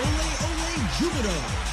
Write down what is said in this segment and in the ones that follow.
Ole Ole Jubilo.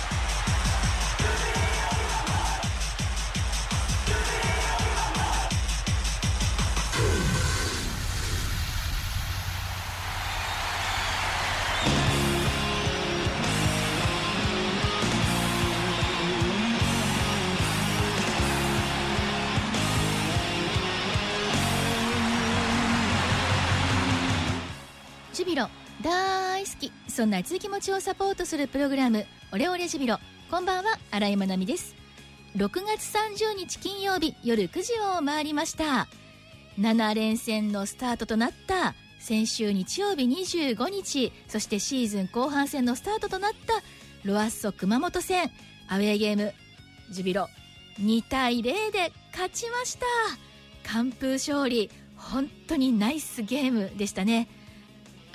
ジュビロ大好き。そんな熱い気持ちをサポートするプログラムオレオレジュビロ。こんばんは新井まなみです。6月30日金曜日夜9時を回りました。7連戦のスタートとなった先週日曜日25日そしてシーズン後半戦のスタートとなったロアッソ熊本戦。アウェーゲームジュビロ。2対0で勝ちました。完封勝利。本当にナイスゲームでしたね。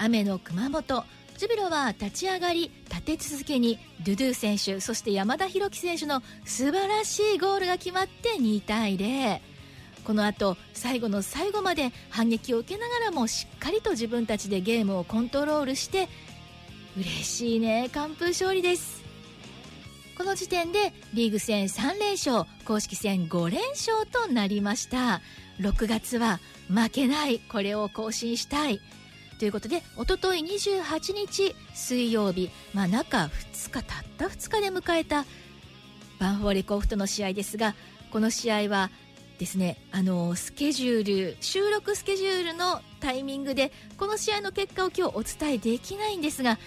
雨の熊本。ジュビロは立ち上がり立て続けにドゥドゥ選手そして山田裕樹選手の素晴らしいゴールが決まって2対0この後最後の最後まで反撃を受けながらもしっかりと自分たちでゲームをコントロールして嬉しいね完封勝利です。この時点でリーグ戦3連勝公式戦5連勝となりました。6月は負けないこれを更新したい。ということでおととい28日水曜日、まあ、中2日たった2日で迎えたバンフォーレ甲府との試合ですがこの試合はですねあのスケジュール収録スケジュールのタイミングでこの試合の結果を今日お伝えできないんですが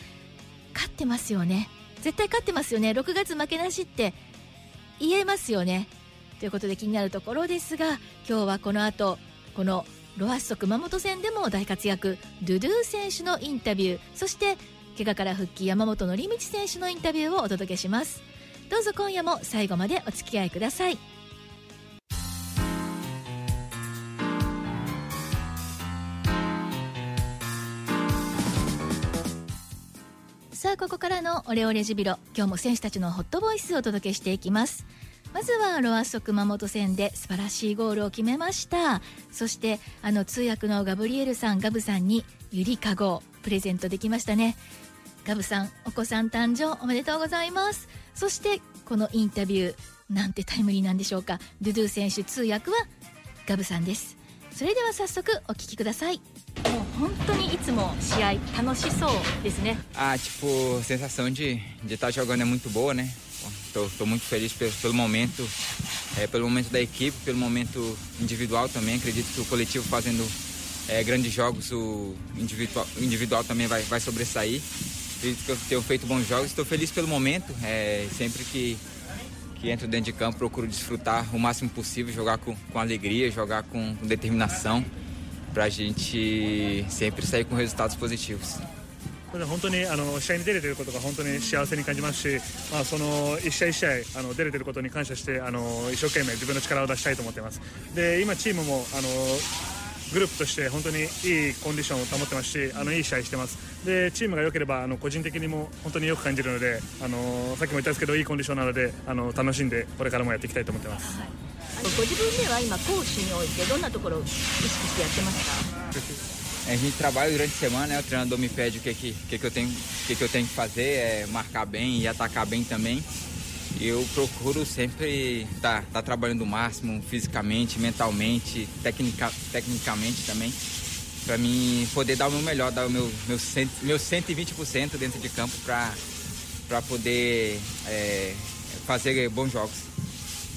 勝ってますよね。絶対勝ってますよね。6月負けなしって言えますよね。ということで気になるところですが今日はこの後このロアッソ熊本戦でも大活躍。ドゥドゥ選手のインタビュー。そして怪我から復帰山本則道選手のインタビューをお届けします。どうぞ今夜も最後までお付き合いください。さあここからのオレオレジビロ。今日も選手たちのホットボイスをお届けしていきます。まずはロアッソ熊本戦で素晴らしいゴールを決めました。そしてあの通訳のガブリエルさんガブさんにゆりかごをプレゼントできましたね。ガブさんお子さん誕生おめでとうございます。そしてこのインタビューなんてタイムリーなんでしょうか。ドゥドゥ選手通訳はガブさんです。それでは早速お聞きください。もう本当にいつも試合楽しそうですね。Ah, tipo, a sensação de de estar jogando é muito boa, né? Tô muito feliz pelo, pelo momento, é, pelo momento da equipe, pelo momento individual também. Acredito que o coletivo fazendo é, grandes jogos, o individual, individual também vai, vai sobressair. Acredito que eu tenho feito bons jogos. Estou feliz pelo momento. É, sempre que, que entro dentro de campo, procuro desfrutar o máximo possível, jogar com, com alegria, jogar com, com determinação, para a gente sempre sair com resultados positivos. 本当にあの試合に出れてることが本当に幸せに感じますし、まあ、その一試合一試合あの出れてることに感謝してあの一生懸命自分の力を出したいと思っています。で今チームもあのグループとして本当にいいコンディションを保ってますしあのいい試合してます。でチームが良ければあの個人的にも本当によく感じるのであのさっきも言ったんですけどいいコンディションなのであの楽しんでこれからもやっていきたいと思ってます。あのご自分では今攻守においてどんなところを意識してやってますか？A gente trabalha durante a semana, né? O treinador me pede o que, que, que, que, eu, tenho, que, que eu tenho que fazer, é marcar bem e atacar bem também. E eu procuro sempre estar tá, tá trabalhando o máximo, fisicamente, mentalmente, tecnica, tecnicamente também, para mim poder dar o meu melhor, dar o meu, meu, cento, meu 120% dentro de campo para poder é, fazer bons jogos.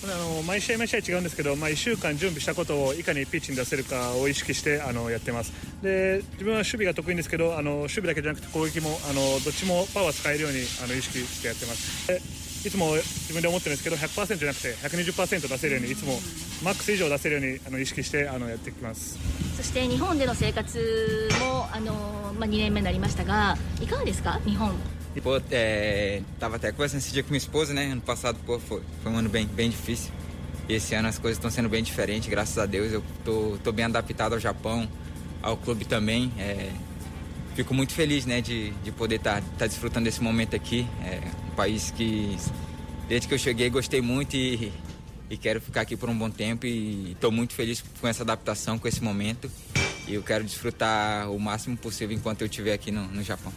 あの毎試合毎試合違うんですけど、まあ、1週間準備したことをいかにピッチに出せるかを意識してあのやってます。で自分は守備が得意ですけどあの守備だけじゃなくて攻撃もあのどっちもパワー使えるようにあの意識してやってます。でいつも自分で思ってるんですけど100%じゃなくて120%出せるようにいつもマックス以上出せるようにあの意識してあのやってきます。そして日本での生活もあの、まあ、2年目になりましたがいかがですか？日本。E, pô, é, tava até conversando esse dia com minha esposa, né? Ano passado, pô, foi, foi um ano bem, bem difícil. E esse ano as coisas estão sendo bem diferentes, graças a Deus. Eu tô, tô bem adaptado ao Japão, ao clube também. É, fico muito feliz, né, de, de poder estar tá, tá desfrutando desse momento aqui. É um país que, desde que eu cheguei, gostei muito e, e quero ficar aqui por um bom tempo. E estou muito feliz com essa adaptação, com esse momento. E eu quero desfrutar o máximo possível enquanto eu estiver aqui no, no Japão.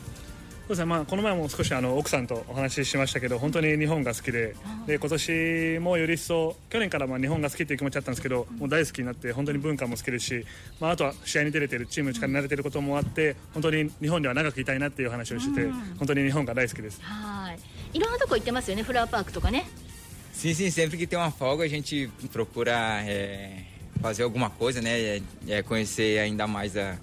そうですね。まあ、この前も少しあの奥さんとお話ししましたけど本当に日本が好きでで今年もより一層去年からまあ日本が好きっていう気持ちあったんですけどもう大好きになって本当に文化も好きですし、まあ、あとは試合に出れてるチームの力に慣れてることもあって本当に日本では長くいたいなっていう話をしてて本当に日本が大好きです。はい。いろんなとこ行ってますよねフラワーパークとかね。Sim, sim, sempre que tem uma folga a gente procura é, fazer alguma coisa, né? É, é conhecer ainda mais a,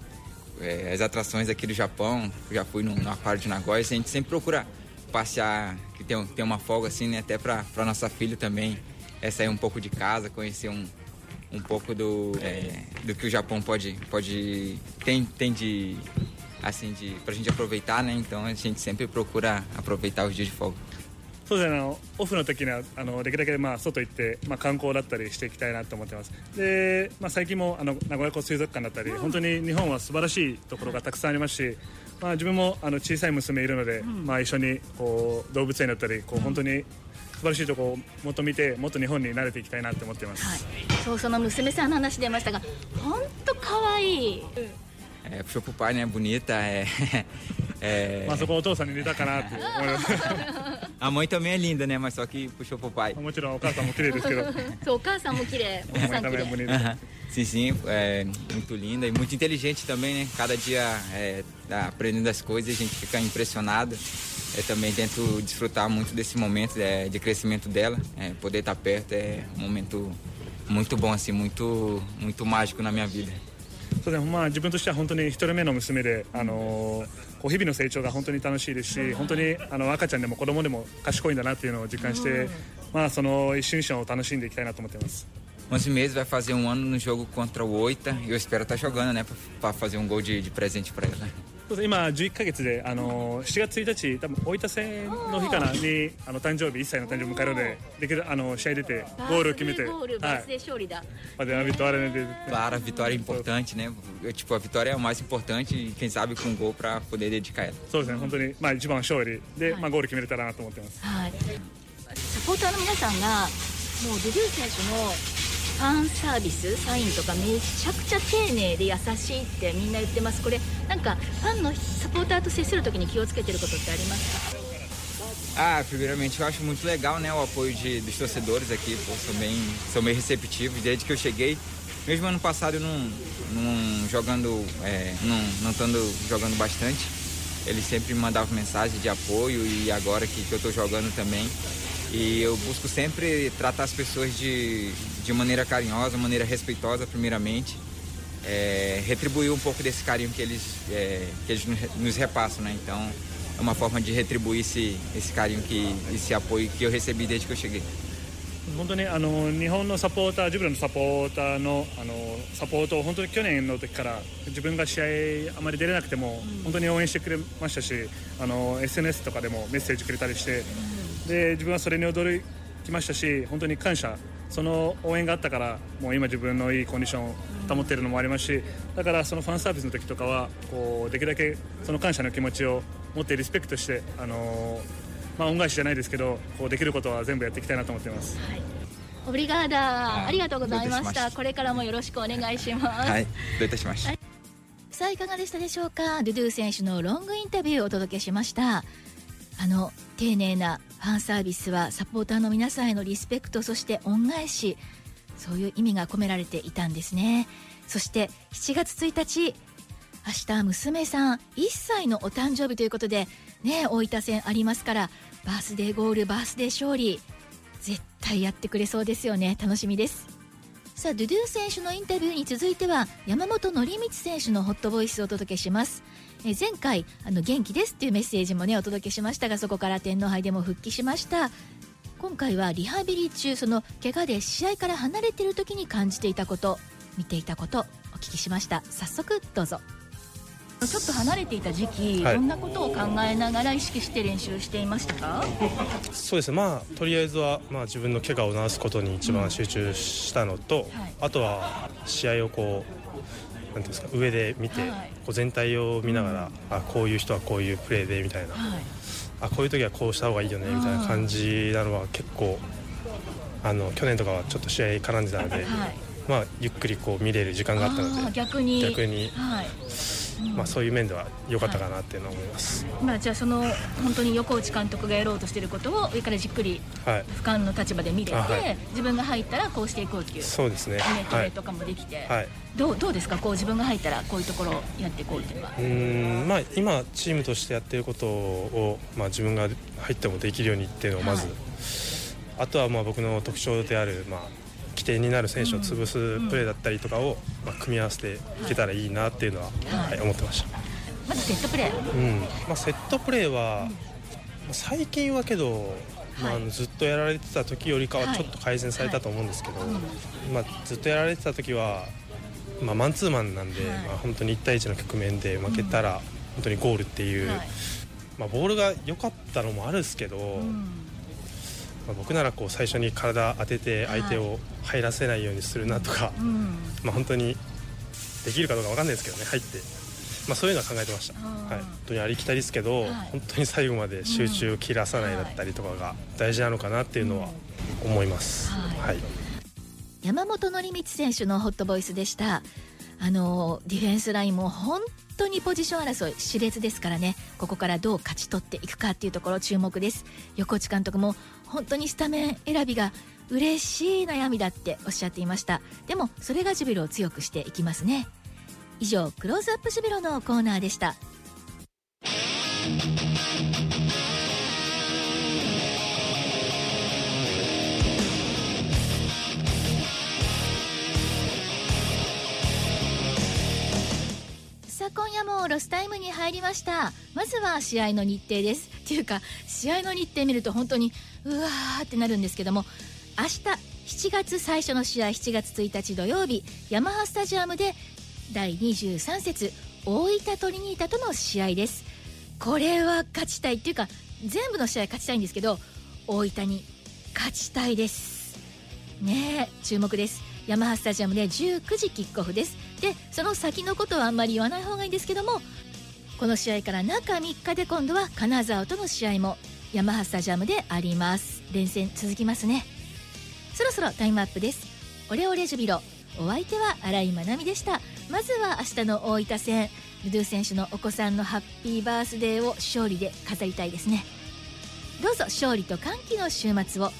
é, as atrações aqui do Japão. Já fui no, no aquário de Nagoya, a gente sempre procura passear, que tem, tem uma folga assim, né? Até pra nossa filha também, é sair um pouco de casa, conhecer um, um pouco do, é, do que o Japão pode, pode tem, tem de assim de pra gente aproveitar, né? Então a gente sempre procura aproveitar os dias de folga. そうですねあのオフの時にはあのできるだけまあ外行って、まあ、観光だったりしていきたいなと思ってます。で、まあ、最近もあの名古屋港水族館だったり、本当に日本は素晴らしいところがたくさんありますし、まあ、自分もあの小さい娘いるので、まあ、一緒にこう動物園だったりこう本当に素晴らしいところをもっと見てもっと日本に慣れていきたいなと思っています、はい。そうその娘さんの話出ましたが本当可愛い。É, puxou pro pai, né? Bonita, é, é, まあ、そこはお父さんに似たかなって思います A mãe também é linda, né? Mas só que puxou pro pai. もちろんお母さんも綺麗ですけど そうお母さんも綺麗お父さん綺 também é 麗 bonita Aham. Sim, sim, é muito linda e muito inteligente também, né? Cada dia é, tá aprendendo as coisas e a gente fica impressionado. Eu também tento desfrutar muito desse momento é, de crescimento dela. É, poder estar perto é um momento muito bom, assim, muito, muito mágico na minha vida. そうですねまあ、自分としては本当に一人目の娘で、あのー こう日々の成長が本当に楽しいですし本当にあの赤ちゃんでも子供でも賢いんだなっていうのを実感して、まあ、その一瞬一瞬を楽しんでいきたいなと思っています 11 meses vai fazer um ano no jogo contra o Oita e eu espero estar jogando, né? Pra, pra fazer um gol de, de presente pra ela. 今11ヶ月で、あのー7月1日多分大分戦の日かなにあの誕生日1歳の誕生日を迎えるのでできるあの試合出てゴールを決めてゴールバはい。ースデー勝利だ、まあでビットアレネで Claro, a vitória é importante, né? Tipo, a vitória é o mais importante e quem sabe com um gol pra poder dedicar ela. そうですね本当にまあ一番は勝利で、まあ、ゴール決めれたらなと思ってます。はい、サポーターの皆さんがもうドゥドゥ選手のファンサービスサインとかめちゃくちゃ丁寧で優しいってみんな言ってますこれなんかファンのサポーターと接するときに気をつけてることってありますか Ah, primeiramente eu acho muito legal, né, o apoio de, dos torcedores aqui, pô, são bem, são bem receptivos desde que eu cheguei. Mesmo ano passado eu não, não jogando, é, não, não estando jogando bastante, eles sempre me mandavam mensagem de apoio e agora que, que eu tô jogando também. E eu busco sempre tratar as pessoas de, de maneira carinhosa, maneira respeitosa, primeiramente. É, retribuir um pouco desse carinho que eles, é, que eles nos repassam, né? Então é uma forma de retribuir esse, esse carinho, que, esse apoio que eu recebi desde que eu cheguei. 本当にあの日本のサポーター自分のサポーターのあのサポートを本当に去年の時から自分が試合あまり出れなくても本当に応援してくれましたしあの SNS とかでもメッセージくれたりして で自分はそれに驚きましたし本当に感謝。その応援があったからもう今自分のいいコンディションを保っているのもありますしだからそのファンサービスの時とかはこうできるだけその感謝の気持ちを持ってリスペクトしてあのまあ恩返しじゃないですけどこうできることは全部やっていきたいなと思っています。はい。オブリガーダい。ありがとうございました。これからもよろしくお願いします、はい、どういたしました。さあいかがでしたでしょうか？ドゥドゥ選手のロングインタビューをお届けしましたあの丁寧なファンサービスはサポーターの皆さんへのリスペクトそして恩返しそういう意味が込められていたんですね。そして7月1日明日娘さん1歳のお誕生日ということでね大分戦ありますからバースデーゴールバースデー勝利絶対やってくれそうですよね。楽しみです。さあドゥドゥ選手のインタビューに続いては山本則光選手のホットボイスをお届けします。えー前回あの元気ですっていうメッセージもねお届けしましたがそこから天皇杯でも復帰しました。今回はリハビリ中その怪我で試合から離れている時に感じていたこと見ていたことお聞きしました。早速どうぞ。ちょっと離れていた時期、はい。どんなことを考えながら意識して練習していましたか？そうです。ね、まあ、とりあえずは、まあ、自分の怪我を治すことに一番集中したのと、はい。あとは試合をこうなんていうんですか上で見て、はい。こう全体を見ながら、あこういう人はこういうプレーでみたいな、はい。あこういう時はこうした方がいいよねみたいな感じなのは結構あの去年とかはちょっと試合絡んでたので、はい。まあ、ゆっくりこう見れる時間があったので逆に。逆に。はいまあ、そういう面では良かったかなっていうのは思います、まあ、じゃあその本当に横内監督がやろうとしていることを上からじっくりはい、俯瞰の立場で見れて、あはい。自分が入ったらこうしていこうっていうそうですね。イメトはい、レとかもできて、はい、どうどうですか？こう自分が入ったらこういうところをやっていこうっていうのは。う。ーん。まあ今チームとしてやってることを、まあ、自分が入ってもできるようにっていうのをまず、はい。あとはまあ僕の特徴である、まあ、起点になる選手を潰すプレーだったりとかを、まあ、組み合わせていけたらいいなっていうのは、はい。はい思ってました、まずセットプレー。うん。まあ、セットプレーは、まあ最近はけど、まああのずっとやられてた時よりかははい。ちょっと改善されたと思うんですけど、まあ、ずっとやられてた時は、まあ、マンツーマンなんで、はい。まあ、本当に1対1の局面で負けたら、本当にゴールっていう、はい。まあ、ボールが良かったのもあるんですけど、うんまあ、僕ならこう最初に体当てて相手を入らせないようにするなとか、うん。まあ、本当にできるかどうか分かんないですけどね入って、まあ、そういうのは考えてました、はい、本当にありきたりですけど、はい。本当に最後まで集中を切らさないだったりとかが大事なのかなっていうのは思います、はい。はい。山本則光選手のホットボイスでした。あのディフェンスラインも本当にポジション争い熾烈ですからね。ここからどう勝ち取っていくかっていうところ注目です。横内監督も本当にスタメン選びが嬉しい悩みだっておっしゃっていました。でもそれがジュビロを強くしていきますね。以上クローズアップジュビロのコーナーでした。さあ今夜もロスタイムに入りました。まずは試合の日程です。っていうか試合の日程見ると本当にうわーってなるんですけども明日7月最初の試合7月1日土曜日ヤマハスタジアムで第23節大分トリニータとの試合です。これは勝ちたいっていうか全部の試合勝ちたいんですけど大分に勝ちたいです。ねえ注目です。ヤマハスタジアムで19時キックオフです。でその先のことはあんまり言わない方がいいんですけどもこの試合から中3日で今度は金沢との試合もヤマハスタジアムであります。連戦続きますね。そろそろタイムアップです。オレオレジュビロ。お相手は新井まなみでした。まずは明日の大分戦。ルドゥ選手のお子さんのハッピーバースデーを勝利で飾りたいですね。どうぞ勝利と歓喜の週末を。